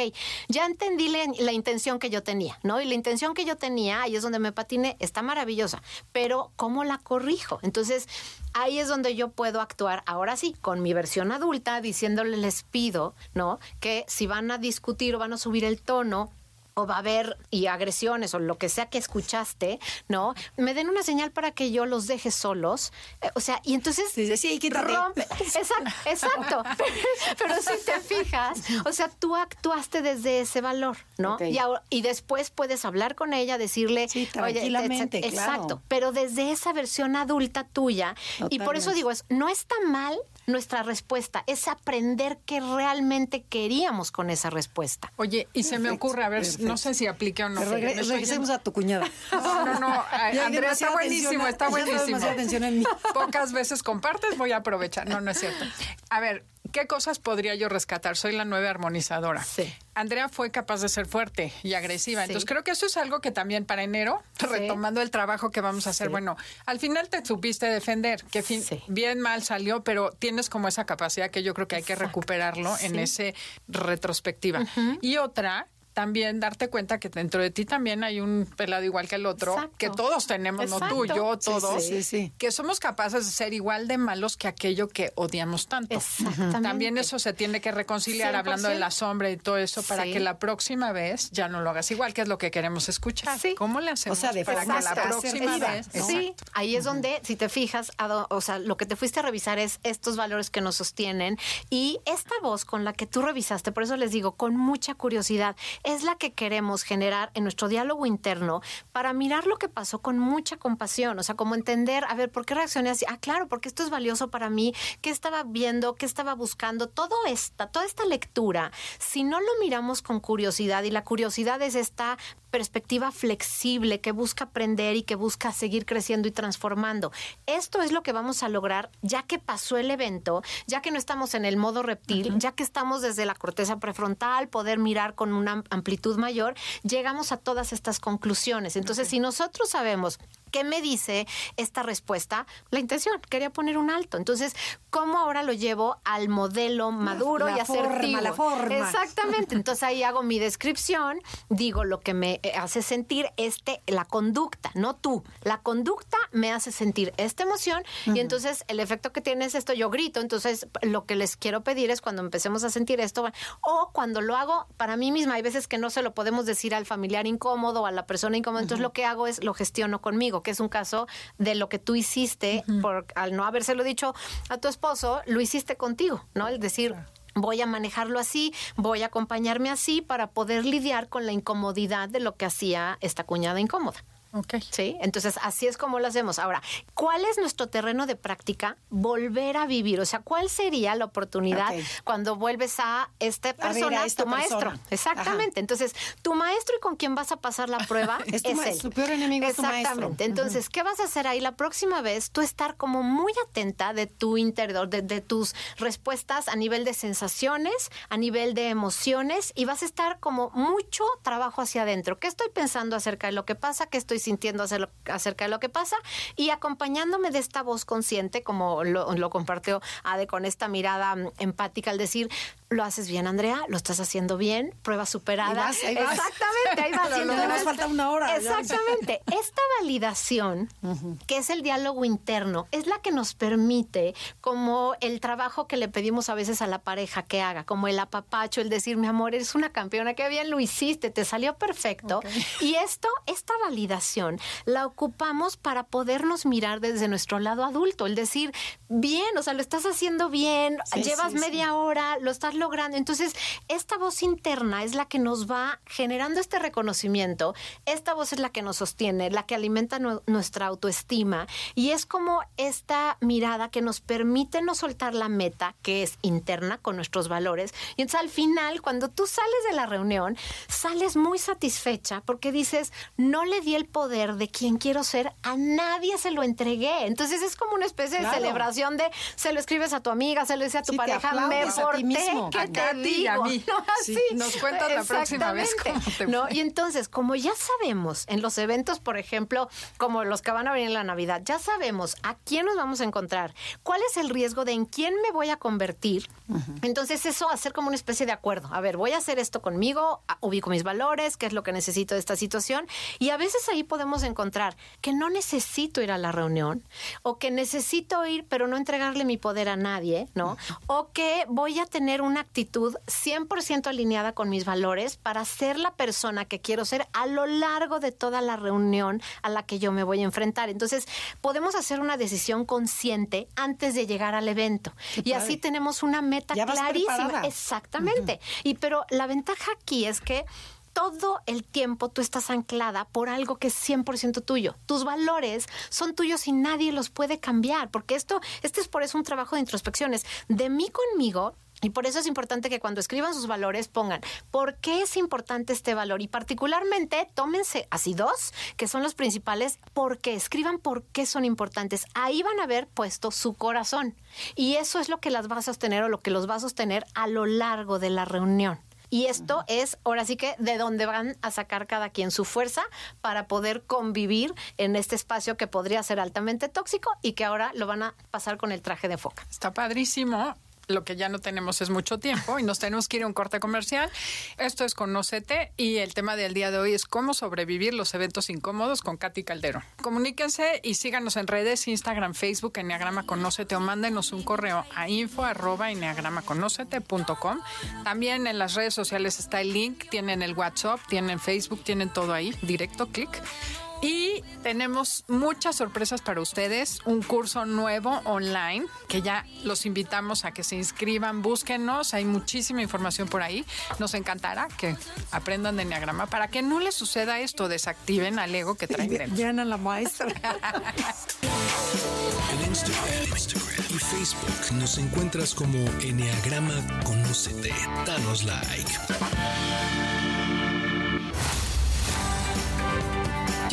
S4: ya entendí la, la intención que yo tenía, ¿no? Y la intención que yo tenía, ahí es donde me patiné, está maravillosa. Pero, ¿cómo la corrijo? Entonces, ahí es donde yo puedo actuar ahora sí, con mi versión adulta, diciéndole, les pido, ¿no? Que si van a discutir o van a subir el tono, o va a haber y agresiones o lo que sea que escuchaste, ¿no? Me den una señal para que yo los deje solos. Eh, o sea, y entonces
S2: Sí, sí,
S4: rompe. Exacto, exacto. Pero si te fijas, o sea, tú actuaste desde ese valor, ¿no? Y, ahora- y después puedes hablar con ella, decirle,
S2: Sí,
S4: oye,
S2: tranquilamente, claro.
S4: exacto, pero desde esa versión adulta tuya. Y por eso digo, es, no está mal nuestra respuesta, es aprender qué realmente queríamos con esa respuesta.
S3: Oye, y se me ocurre, a ver,
S2: perfecto.
S3: no sé si aplica o no.
S2: Regre- regresemos
S3: yendo-
S2: a tu cuñada.
S3: No, no, no.
S2: Hay
S3: Andrea, está buenísimo, está buenísimo.
S2: demasiada atención en mí.
S3: Pocas veces compartes, voy a aprovechar. No, no es cierto. A ver, ¿qué cosas podría yo rescatar? Soy la nueva armonizadora.
S4: Sí.
S3: Andrea fue capaz de ser fuerte y agresiva.
S4: Sí.
S3: Entonces creo que eso es algo que también para enero, retomando el trabajo que vamos a hacer,
S4: Sí.
S3: bueno, al final te supiste defender, que fin-
S4: Sí.
S3: bien mal salió, pero tienes como esa capacidad que yo creo que hay que
S4: Exacto.
S3: recuperarlo en ese retrospectiva. Y otra, también darte cuenta que dentro de ti también hay un pelado igual que el otro,
S4: Exacto.
S3: que todos tenemos, no tú, yo, todos,
S2: sí, sí.
S3: que somos capaces de ser igual de malos que aquello que odiamos tanto.
S4: Exactamente.
S3: También eso se tiene que reconciliar hablando de la
S4: 100%.
S3: sombra y todo eso para
S4: Sí.
S3: que la próxima vez ya no lo hagas igual, que es lo que queremos escuchar.
S4: Sí.
S3: ¿Cómo le hacemos
S2: O sea, de
S3: para que la próxima vez...
S4: Sí, ahí es donde, si te fijas, o sea, lo que te fuiste a revisar es estos valores que nos sostienen y esta voz con la que tú revisaste, por eso les digo, con mucha curiosidad, es la que queremos generar en nuestro diálogo interno para mirar lo que pasó con mucha compasión, o sea, como entender, a ver, ¿por qué reaccioné así? Ah, claro, porque esto es valioso para mí, qué estaba viendo, qué estaba buscando, todo esta, toda esta lectura, si no lo miramos con curiosidad y la curiosidad es esta perspectiva flexible que busca aprender y que busca seguir creciendo y transformando. Esto es lo que vamos a lograr ya que pasó el evento, ya que no estamos en el modo reptil, ya que estamos desde la corteza prefrontal, poder mirar con una amplitud mayor, llegamos a todas estas conclusiones. Entonces, si nosotros sabemos ¿Qué me dice esta respuesta? La intención, quería poner un alto. Entonces, ¿cómo ahora lo llevo al modelo maduro
S2: la
S4: y asertivo?
S2: forma, la forma.
S4: Exactamente. Entonces ahí hago mi descripción, digo lo que me eh, hace sentir este, la conducta, no tú. La conducta me hace sentir esta emoción y entonces el efecto que tiene es esto, yo grito. Entonces lo que les quiero pedir es cuando empecemos a sentir esto o cuando lo hago para mí misma, hay veces que no se lo podemos decir al familiar incómodo o a la persona incómoda, entonces lo que hago es lo gestiono conmigo, que es un caso de lo que tú hiciste por al no habérselo dicho a tu esposo, lo hiciste contigo, ¿no? El decir, voy a manejarlo así, voy a acompañarme así para poder lidiar con la incomodidad de lo que hacía esta cuñada incómoda.
S3: Ok.
S4: Sí, entonces así es como lo hacemos. Ahora, ¿cuál es nuestro terreno de práctica? Volver a vivir. O sea, ¿cuál sería la oportunidad cuando vuelves a esta
S2: A ver, a
S4: persona,
S2: esta
S4: tu maestro?
S2: persona.
S4: Exactamente. Entonces, tu maestro y con quien vas a pasar la prueba
S2: Es
S4: es,
S2: tu
S4: él.
S2: tu peor enemigo es tu maestro.
S4: Exactamente. Entonces, ¿qué vas a hacer ahí la próxima vez? Tú estar como muy atenta de tu interior, de, de tus respuestas a nivel de sensaciones, a nivel de emociones y vas a estar como mucho trabajo hacia adentro. ¿Qué estoy pensando acerca de lo que pasa? ¿Qué estoy sintiendo acer- acerca de lo que pasa? Y acompañándome de esta voz consciente, como lo, lo compartió Ade con esta mirada mm, empática al decir, lo haces bien, Andrea, lo estás haciendo bien, prueba superada.
S2: Ahí vas, ahí vas.
S4: Exactamente, ahí vas.
S2: Lo demás
S4: entonces-
S2: falta una hora.
S4: Exactamente. Esta validación, que es el diálogo interno, es la que nos permite, como el trabajo que le pedimos a veces a la pareja que haga, como el apapacho, el decir, mi amor, eres una campeona, qué bien lo hiciste, te salió perfecto. Y esto, esta validación, la ocupamos para podernos mirar desde nuestro lado adulto, el decir, bien, o sea, lo estás haciendo bien,
S2: Sí,
S4: llevas
S2: sí,
S4: media hora, lo estás logrando. Entonces, esta voz interna es la que nos va generando este reconocimiento. Esta voz es la que nos sostiene, la que alimenta nu- nuestra autoestima. Y es como esta mirada que nos permite no soltar la meta, que es interna con nuestros valores. Y entonces, al final, cuando tú sales de la reunión, sales muy satisfecha porque dices, no le di el poder poder de quien quiero ser, a nadie se lo entregué. Entonces es como una especie de celebración de se lo escribes a tu amiga, se lo dices a tu pareja, me porté, que te digo. ¿no? Así.
S3: Nos cuentas la próxima vez cómo te
S4: ¿no? Y entonces, como ya sabemos en los eventos, por ejemplo, como los que van a venir en la Navidad, ya sabemos a quién nos vamos a encontrar, cuál es el riesgo de en quién me voy a convertir. Entonces, eso hacer como una especie de acuerdo. A ver, voy a hacer esto conmigo, ubico mis valores, qué es lo que necesito de esta situación. Y a veces ahí podemos encontrar que no necesito ir a la reunión o que necesito ir, pero no entregarle mi poder a nadie, ¿no? O que voy a tener una actitud 100% alineada con mis valores para ser la persona que quiero ser a lo largo de toda la reunión a la que yo me voy a enfrentar. Entonces, podemos hacer una decisión consciente antes de llegar al evento. y así tenemos una meta clarísima. Exactamente. Y pero la ventaja aquí es que todo el tiempo tú estás anclada por algo que es 100% tuyo. Tus valores son tuyos y nadie los puede cambiar, porque esto, este es por eso un trabajo de introspecciones. De mí conmigo, y por eso es importante que cuando escriban sus valores pongan por qué es importante este valor y particularmente tómense así dos, que son los principales, porque escriban por qué son importantes. Ahí van a haber puesto su corazón y eso es lo que las va a sostener o lo que los va a sostener a lo largo de la reunión. Y esto es, ahora sí que, de donde van a sacar cada quien su fuerza para poder convivir en este espacio que podría ser altamente tóxico y que ahora lo van a pasar con el traje de foca.
S3: Está padrísimo lo que ya no tenemos es mucho tiempo y nos tenemos que ir a un corte comercial. Esto es Conócete y el tema del día de hoy es cómo sobrevivir los eventos incómodos con Katy Caldero. Comuníquense y síganos en redes, Instagram, Facebook, Enneagrama Conócete o mándenos un correo a info arroba También en las redes sociales está el link, tienen el WhatsApp, tienen Facebook, tienen todo ahí, directo clic. Y tenemos muchas sorpresas para ustedes, un curso nuevo online que ya los invitamos a que se inscriban, búsquenos, hay muchísima información por ahí. Nos encantará que aprendan de Enneagrama para que no les suceda esto, desactiven al ego que traen
S2: dentro. la maestra.
S1: en Instagram, y Facebook nos encuentras como Enneagrama Conócete. Danos like.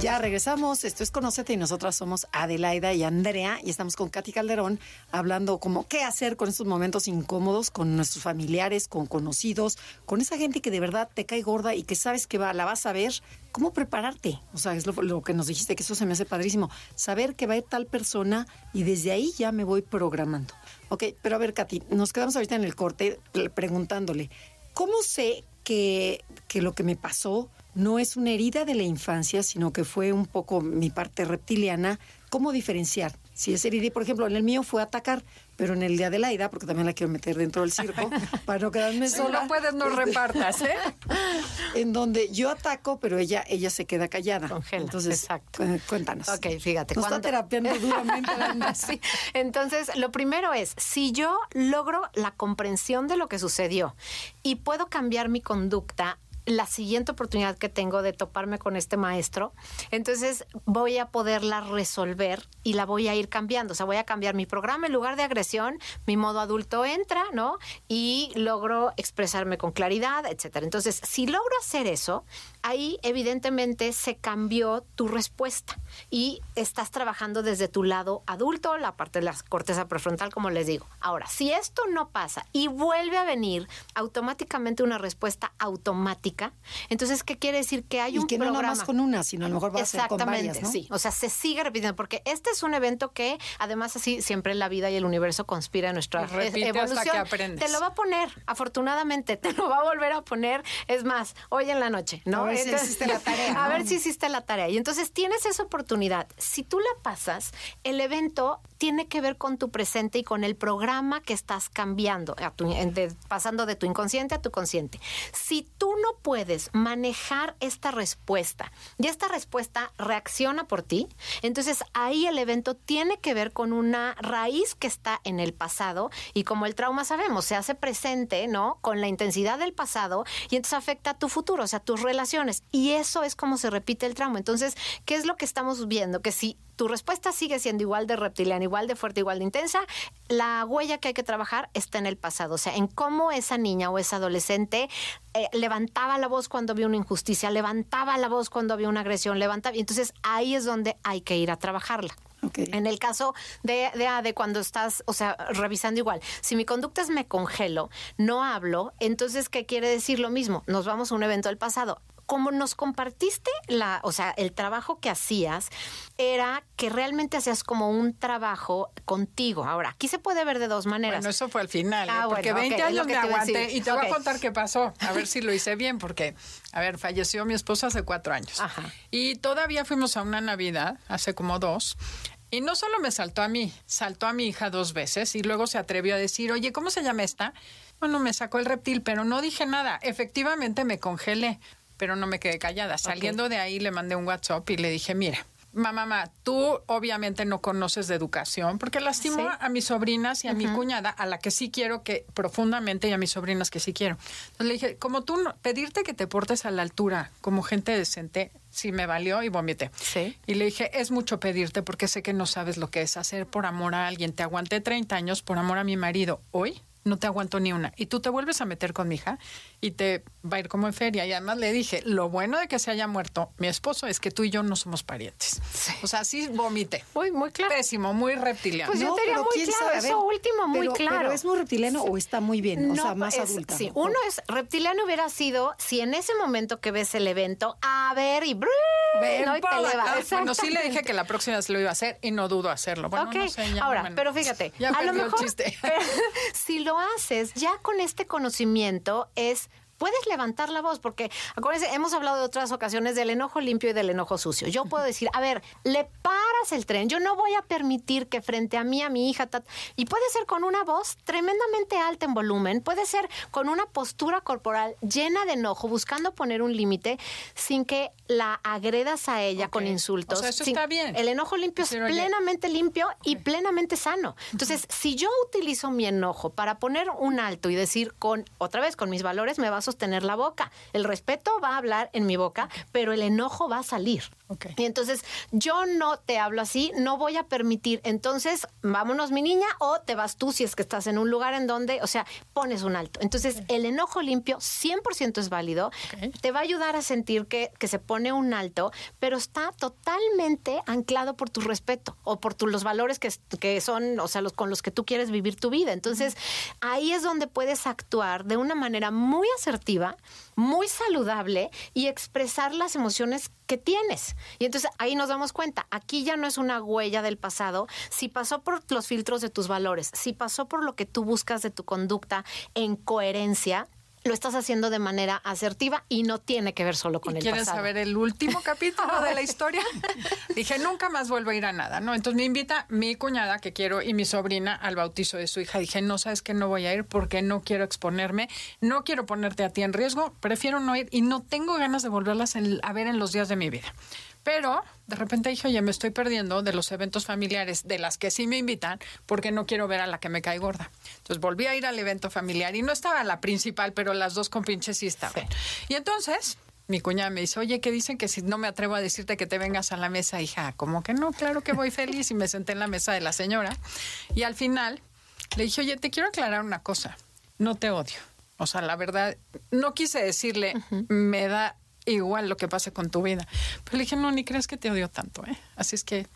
S2: Ya regresamos, esto es Conocete y nosotras somos Adelaida y Andrea y estamos con Katy Calderón hablando como qué hacer con estos momentos incómodos con nuestros familiares, con conocidos, con esa gente que de verdad te cae gorda y que sabes que va, la vas a ver, cómo prepararte. O sea, es lo, que nos dijiste, que eso se me hace padrísimo. Saber que va a ir tal persona y desde ahí ya me voy programando. Ok, pero a ver, Katy, nos quedamos ahorita en el corte preguntándole, ¿cómo sé que, que lo que me pasó no es una herida de la infancia, sino que fue un poco mi parte reptiliana. ¿Cómo diferenciar? Si es herida, por ejemplo, en el mío fue atacar, pero en el de Adelaida, porque también la quiero meter dentro del circo, para no quedarme sola.
S3: no puedes, no este, repartas, ¿eh?
S2: en donde yo ataco, pero ella ella se queda callada.
S4: Congela, Entonces, exacto.
S2: cuéntanos.
S4: Ok, fíjate.
S2: Nos está terapiando duramente.
S4: sí. Entonces, lo primero es, si yo logro la comprensión de lo que sucedió y puedo cambiar mi conducta la siguiente oportunidad que tengo de toparme con este maestro, entonces voy a poderla resolver y la voy a ir cambiando. O sea, voy a cambiar mi programa en lugar de agresión, mi modo adulto entra, ¿no? Y logro expresarme con claridad, etcétera. Entonces, si logro hacer eso, ahí evidentemente se cambió tu respuesta y estás trabajando desde tu lado adulto, la parte de la corteza prefrontal, como les digo. Ahora, si esto no pasa y vuelve a venir automáticamente una respuesta automática, entonces, ¿qué quiere decir? Que hay
S2: y
S4: un
S2: que
S4: programa.
S2: no nada más con una, sino a lo mejor va a ser con varias, ¿no?
S4: sí. O sea, se sigue repitiendo, porque este es un evento que, además, así siempre la vida y el universo conspira en nuestra evolución. Te lo va a poner, afortunadamente, te lo va a volver a poner. Es más, hoy en la noche, ¿no?
S2: si hiciste la tarea.
S4: A ver si hiciste la tarea. Y entonces tienes esa oportunidad. Si tú la pasas, el evento tiene que ver con tu presente y con el programa que estás cambiando, pasando de tu inconsciente a tu consciente. Si tú no puedes manejar esta respuesta y esta respuesta reacciona por ti, entonces ahí el evento tiene que ver con una raíz que está en el pasado y como el trauma sabemos, se hace presente, ¿no? Con la intensidad del pasado y entonces afecta a tu futuro, o sea, tus relaciones. Y eso es como se repite el trauma. Entonces, ¿qué es lo que estamos viendo? Que si tu respuesta sigue siendo igual de reptiliana, igual de fuerte, igual de intensa, la huella que hay que trabajar está en el pasado, o sea, en cómo esa niña o esa adolescente eh, levantaba la voz cuando había una injusticia, levantaba la voz cuando había una agresión, levantaba, y entonces ahí es donde hay que ir a trabajarla. En el caso de, de, de, cuando estás, o sea, revisando igual, si mi conducta es me congelo, no hablo, entonces, ¿qué quiere decir lo mismo? Nos vamos a un evento del pasado como nos compartiste la, o sea, el trabajo que hacías era que realmente hacías como un trabajo contigo. Ahora, aquí se puede ver de dos maneras.
S3: Bueno, eso fue al final, ¿eh? ah, porque 20 años me aguanté y te voy a contar qué pasó, a ver si lo hice bien, porque, a ver, falleció mi esposa hace cuatro años Ajá. y todavía fuimos a una Navidad, hace como dos, y no solo me saltó a mí, saltó a mi hija dos veces y luego se atrevió a decir, oye, ¿cómo se llama esta? Bueno, me sacó el reptil, pero no dije nada. Efectivamente me congelé pero no me quedé callada. Saliendo de ahí le mandé un WhatsApp y le dije, mira, mamá, tú obviamente no conoces de educación porque lastimó a mis sobrinas y a mi cuñada, a la que sí quiero que profundamente y a mis sobrinas que sí quiero. Entonces le dije, como tú, pedirte que te portes a la altura como gente decente, sí me valió y vomité. Sí. Y le dije, es mucho pedirte porque sé que no sabes lo que es hacer por amor a alguien. Te aguanté 30 años por amor a mi marido. Hoy no te aguanto ni una. Y tú te vuelves a meter con mi hija y te va a ir como en feria. Y además le dije, lo bueno de que se haya muerto mi esposo es que tú y yo no somos parientes. O sea, sí vomite.
S4: Muy, muy claro.
S3: Pésimo, muy reptiliano.
S4: Pues yo tenía muy claro, eso último, muy claro.
S2: Pero es muy reptiliano o está muy bien, o sea, más adulta.
S4: Sí, uno es, reptiliano hubiera sido si en ese momento que ves el evento, a ver y...
S3: Ven, ¿no? y te Bueno, sí le dije que la próxima vez lo iba a hacer y no dudo hacerlo. Bueno, no sé,
S4: Ahora, pero fíjate,
S3: ya
S4: a lo
S3: mejor, el chiste.
S4: si lo haces ya con este conocimiento es puedes levantar la voz, porque acuérdense, hemos hablado de otras ocasiones del enojo limpio y del enojo sucio. Yo puedo decir, a ver, le paras el tren, yo no voy a permitir que frente a mí, a mi hija, y puede ser con una voz tremendamente alta en volumen, puede ser con una postura corporal llena de enojo, buscando poner un límite sin que la agredas a ella con insultos.
S3: O sea, eso está bien.
S4: El enojo limpio es plenamente limpio y plenamente sano. Entonces, si yo utilizo mi enojo para poner un alto y decir con, otra vez, con mis valores me va a tener la boca. El respeto va a hablar en mi boca, pero el enojo va a salir. Y entonces yo no te hablo así, no voy a permitir. Entonces, vámonos mi niña o te vas tú si es que estás en un lugar en donde, o sea, pones un alto. Entonces, el enojo limpio 100% es válido. Te va a ayudar a sentir que, que, se pone un alto, pero está totalmente anclado por tu respeto o por tu, los valores que, que son, o sea, los con los que tú quieres vivir tu vida. Entonces, ahí es donde puedes actuar de una manera muy asertiva muy saludable y expresar las emociones que tienes. Y entonces ahí nos damos cuenta, aquí ya no es una huella del pasado, si pasó por los filtros de tus valores, si pasó por lo que tú buscas de tu conducta en coherencia, lo estás haciendo de manera asertiva y no tiene que ver solo con el
S3: ¿Quieres saber el último capítulo de la historia? Dije, nunca más vuelvo a ir a nada, ¿no? Entonces me invita mi cuñada que quiero y mi sobrina al bautizo de su hija. Dije, no sabes que no voy a ir porque no quiero exponerme, no quiero ponerte a ti en riesgo, prefiero no ir y no tengo ganas de volverlas a ver en los días de mi vida. Pero de repente dije, oye, me estoy perdiendo de los eventos familiares, de las que sí me invitan, porque no quiero ver a la que me cae gorda. Entonces volví a ir al evento familiar y no estaba la principal, pero las dos compinches sí estaban. Y entonces mi cuñada me dice, oye, que dicen que si no me atrevo a decirte que te vengas a la mesa, hija, como que no, claro que voy feliz y me senté en la mesa de la señora. Y al final le dije, oye, te quiero aclarar una cosa, no te odio. O sea, la verdad, no quise decirle, me da igual lo que pase con tu vida. Pero le dije, no, ni crees que te odio tanto, ¿eh? Así es que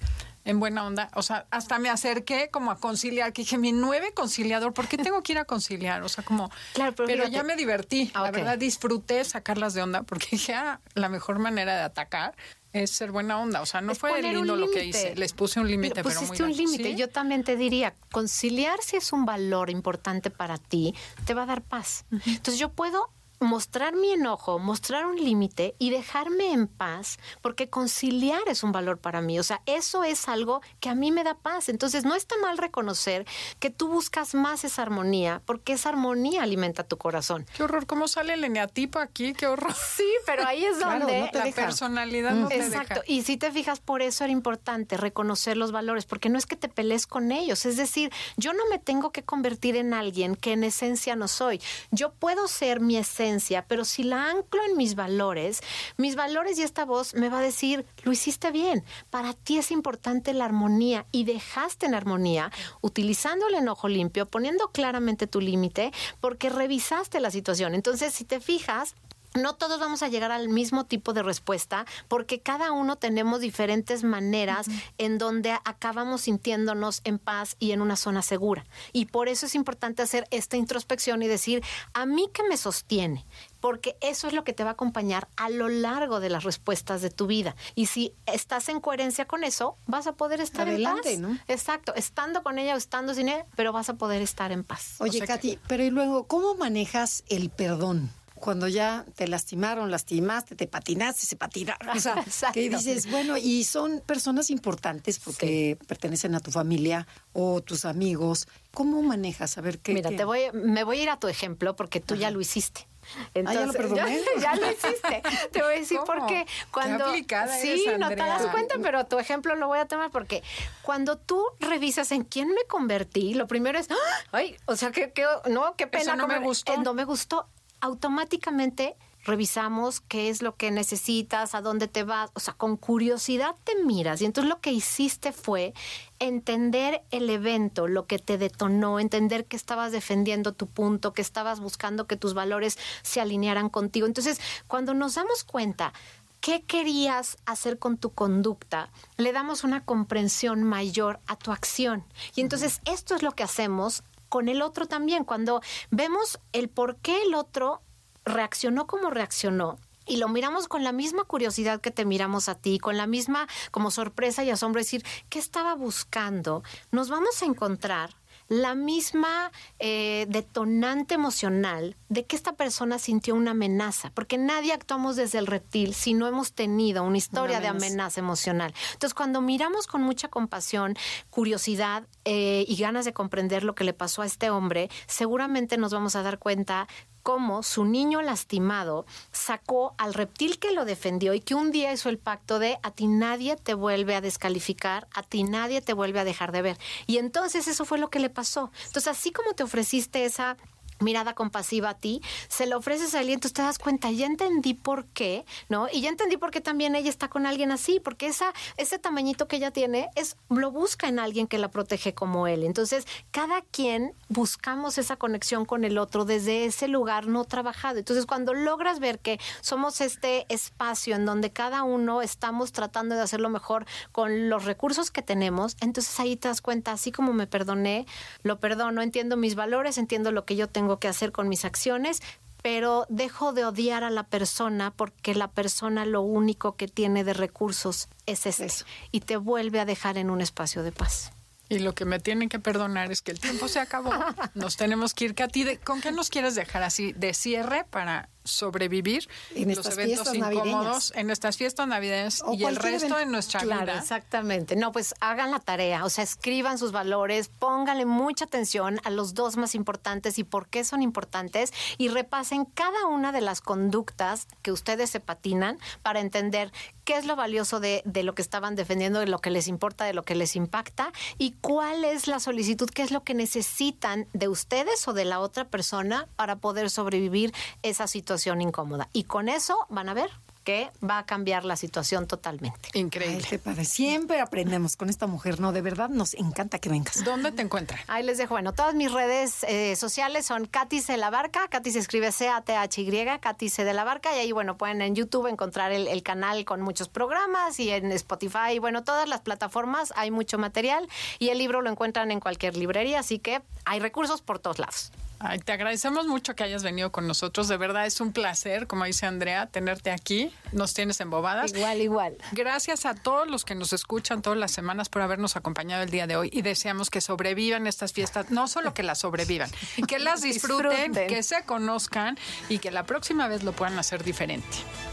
S3: en buena onda, o sea, hasta me acerqué como a conciliar, que dije, mi nueve conciliador, ¿por qué tengo que ir a conciliar? O sea, como, claro, pero, ya me divertí, la verdad disfruté sacarlas de onda, porque dije, ah, la mejor manera de atacar es ser buena onda, o sea, no fue lindo lo que hice, les puse un límite, pero muy
S4: un límite, yo también te diría, conciliar si es un valor importante para ti, te va a dar paz. Entonces yo puedo mostrar mi enojo, mostrar un límite y dejarme en paz, porque conciliar es un valor para mí. O sea, eso es algo que a mí me da paz. Entonces, no está mal reconocer que tú buscas más esa armonía, porque esa armonía alimenta tu corazón.
S3: Qué horror, ¿cómo sale el eneatipo aquí? Qué horror.
S4: Sí, pero ahí es donde
S3: la personalidad no te
S4: Exacto. Y si te fijas, por eso era importante reconocer los valores, porque no es que te pelees con ellos. Es decir, yo no me tengo que convertir en alguien que en esencia no soy. Yo puedo ser mi esencia pero si la anclo en mis valores, mis valores y esta voz me va a decir, lo hiciste bien, para ti es importante la armonía y dejaste en armonía, utilizando el enojo limpio, poniendo claramente tu límite, porque revisaste la situación. Entonces, si te fijas, no todos vamos a llegar al mismo tipo de respuesta porque cada uno tenemos diferentes maneras en donde acabamos sintiéndonos en paz y en una zona segura. Y por eso es importante hacer esta introspección y decir, a mí que me sostiene, porque eso es lo que te va a acompañar a lo largo de las respuestas de tu vida. Y si estás en coherencia con eso, vas a poder estar en paz. ¿no? Exacto, estando con ella o estando sin ella, pero vas a poder estar en paz.
S2: Oye, Katy, pero y luego, ¿cómo manejas el perdón? Cuando ya te lastimaron, lastimaste, te patinaste, se patinaron. O sea, que dices, bueno, y son personas importantes porque pertenecen a tu familia o tus amigos. ¿Cómo manejas? A ver qué.
S4: Mira, te voy, me voy a ir a tu ejemplo porque tú ya lo hiciste.
S2: Entonces, ah, ya, lo
S4: ya, lo hiciste. Te voy a decir por qué. Cuando, sí, no te das cuenta, pero tu ejemplo lo voy a tomar porque cuando tú revisas en quién me convertí, lo primero es, ay, o sea, que, no, qué pena.
S3: no me gustó.
S4: no me gustó automáticamente revisamos qué es lo que necesitas, a dónde te vas, o sea, con curiosidad te miras. Y entonces lo que hiciste fue entender el evento, lo que te detonó, entender que estabas defendiendo tu punto, que estabas buscando que tus valores se alinearan contigo. Entonces, cuando nos damos cuenta qué querías hacer con tu conducta, le damos una comprensión mayor a tu acción. Y entonces esto es lo que hacemos con el otro también. Cuando vemos el por qué el otro reaccionó como reaccionó, y lo miramos con la misma curiosidad que te miramos a ti, con la misma como sorpresa y asombro, decir, ¿qué estaba buscando? Nos vamos a encontrar la misma eh, detonante emocional de que esta persona sintió una amenaza, porque nadie actuamos desde el reptil si no hemos tenido una historia de amenaza emocional. Entonces, cuando miramos con mucha compasión, curiosidad eh, y ganas de comprender lo que le pasó a este hombre, seguramente nos vamos a dar cuenta cómo su niño lastimado sacó al reptil que lo defendió y que un día hizo el pacto de a ti nadie te vuelve a descalificar, a ti nadie te vuelve a dejar de ver. Y entonces eso fue lo que le pasó. Entonces, así como te ofreciste esa mirada compasiva a ti, se lo ofreces a alguien, entonces te das cuenta, ya entendí por qué, ¿no? Y ya entendí por qué también ella está con alguien así, porque esa, ese tamañito que ella tiene es, lo busca en alguien que la protege como él. Entonces, cada quien buscamos esa conexión con el otro desde ese lugar no trabajado. Entonces, cuando logras ver que somos este espacio en donde cada uno estamos tratando de hacerlo mejor con los recursos que tenemos, entonces ahí te das cuenta, así como me perdoné, lo perdono, entiendo mis valores, entiendo lo que yo tengo tengo que hacer con mis acciones, pero dejo de odiar a la persona porque la persona lo único que tiene de recursos es ese y te vuelve a dejar en un espacio de paz.
S3: Y lo que me tienen que perdonar es que el tiempo se acabó. Nos tenemos que ir, Katy. ¿Con qué nos quieres dejar así de cierre para sobrevivir
S2: en los eventos incómodos
S3: en estas fiestas navideñas y el resto de nuestra
S4: claro,
S3: vida.
S4: Exactamente. No, pues hagan la tarea, o sea, escriban sus valores, pónganle mucha atención a los dos más importantes y por qué son importantes y repasen cada una de las conductas que ustedes se patinan para entender qué es lo valioso de, de lo que estaban defendiendo, de lo que les importa, de lo que les impacta y cuál es la solicitud, qué es lo que necesitan de ustedes o de la otra persona para poder sobrevivir esa situación incómoda. Y con eso van a ver que va a cambiar la situación totalmente.
S3: Increíble.
S2: Siempre aprendemos con esta mujer, ¿no? De verdad nos encanta que vengas.
S3: ¿Dónde te encuentras?
S4: Ahí les dejo. Bueno, todas mis redes eh, sociales son Katy C. La Barca. Katy se escribe C-A-T-H-Y, Katy C. de la Barca. Y ahí, bueno, pueden en YouTube encontrar el, el canal con muchos programas y en Spotify, bueno, todas las plataformas hay mucho material. Y el libro lo encuentran en cualquier librería, así que hay recursos por todos lados.
S3: Ay, te agradecemos mucho que hayas venido con nosotros. De verdad es un placer, como dice Andrea, tenerte aquí. Nos tienes embobadas.
S4: Igual, igual.
S3: Gracias a todos los que nos escuchan todas las semanas por habernos acompañado el día de hoy y deseamos que sobrevivan estas fiestas. No solo que las sobrevivan, que las disfruten, que se conozcan y que la próxima vez lo puedan hacer diferente.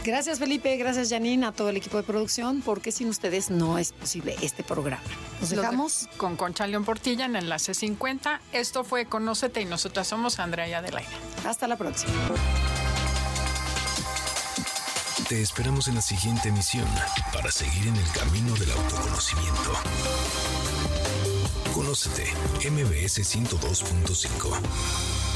S2: Gracias Felipe, gracias Janine, a todo el equipo de producción, porque sin ustedes no es posible este programa. Nos dejamos
S3: con Concha León Portilla en Enlace 50. Esto fue Conócete y nosotras somos Andrea y Adelaida.
S2: Hasta la próxima.
S1: Te esperamos en la siguiente emisión para seguir en el camino del autoconocimiento. Conócete, MBS 102.5.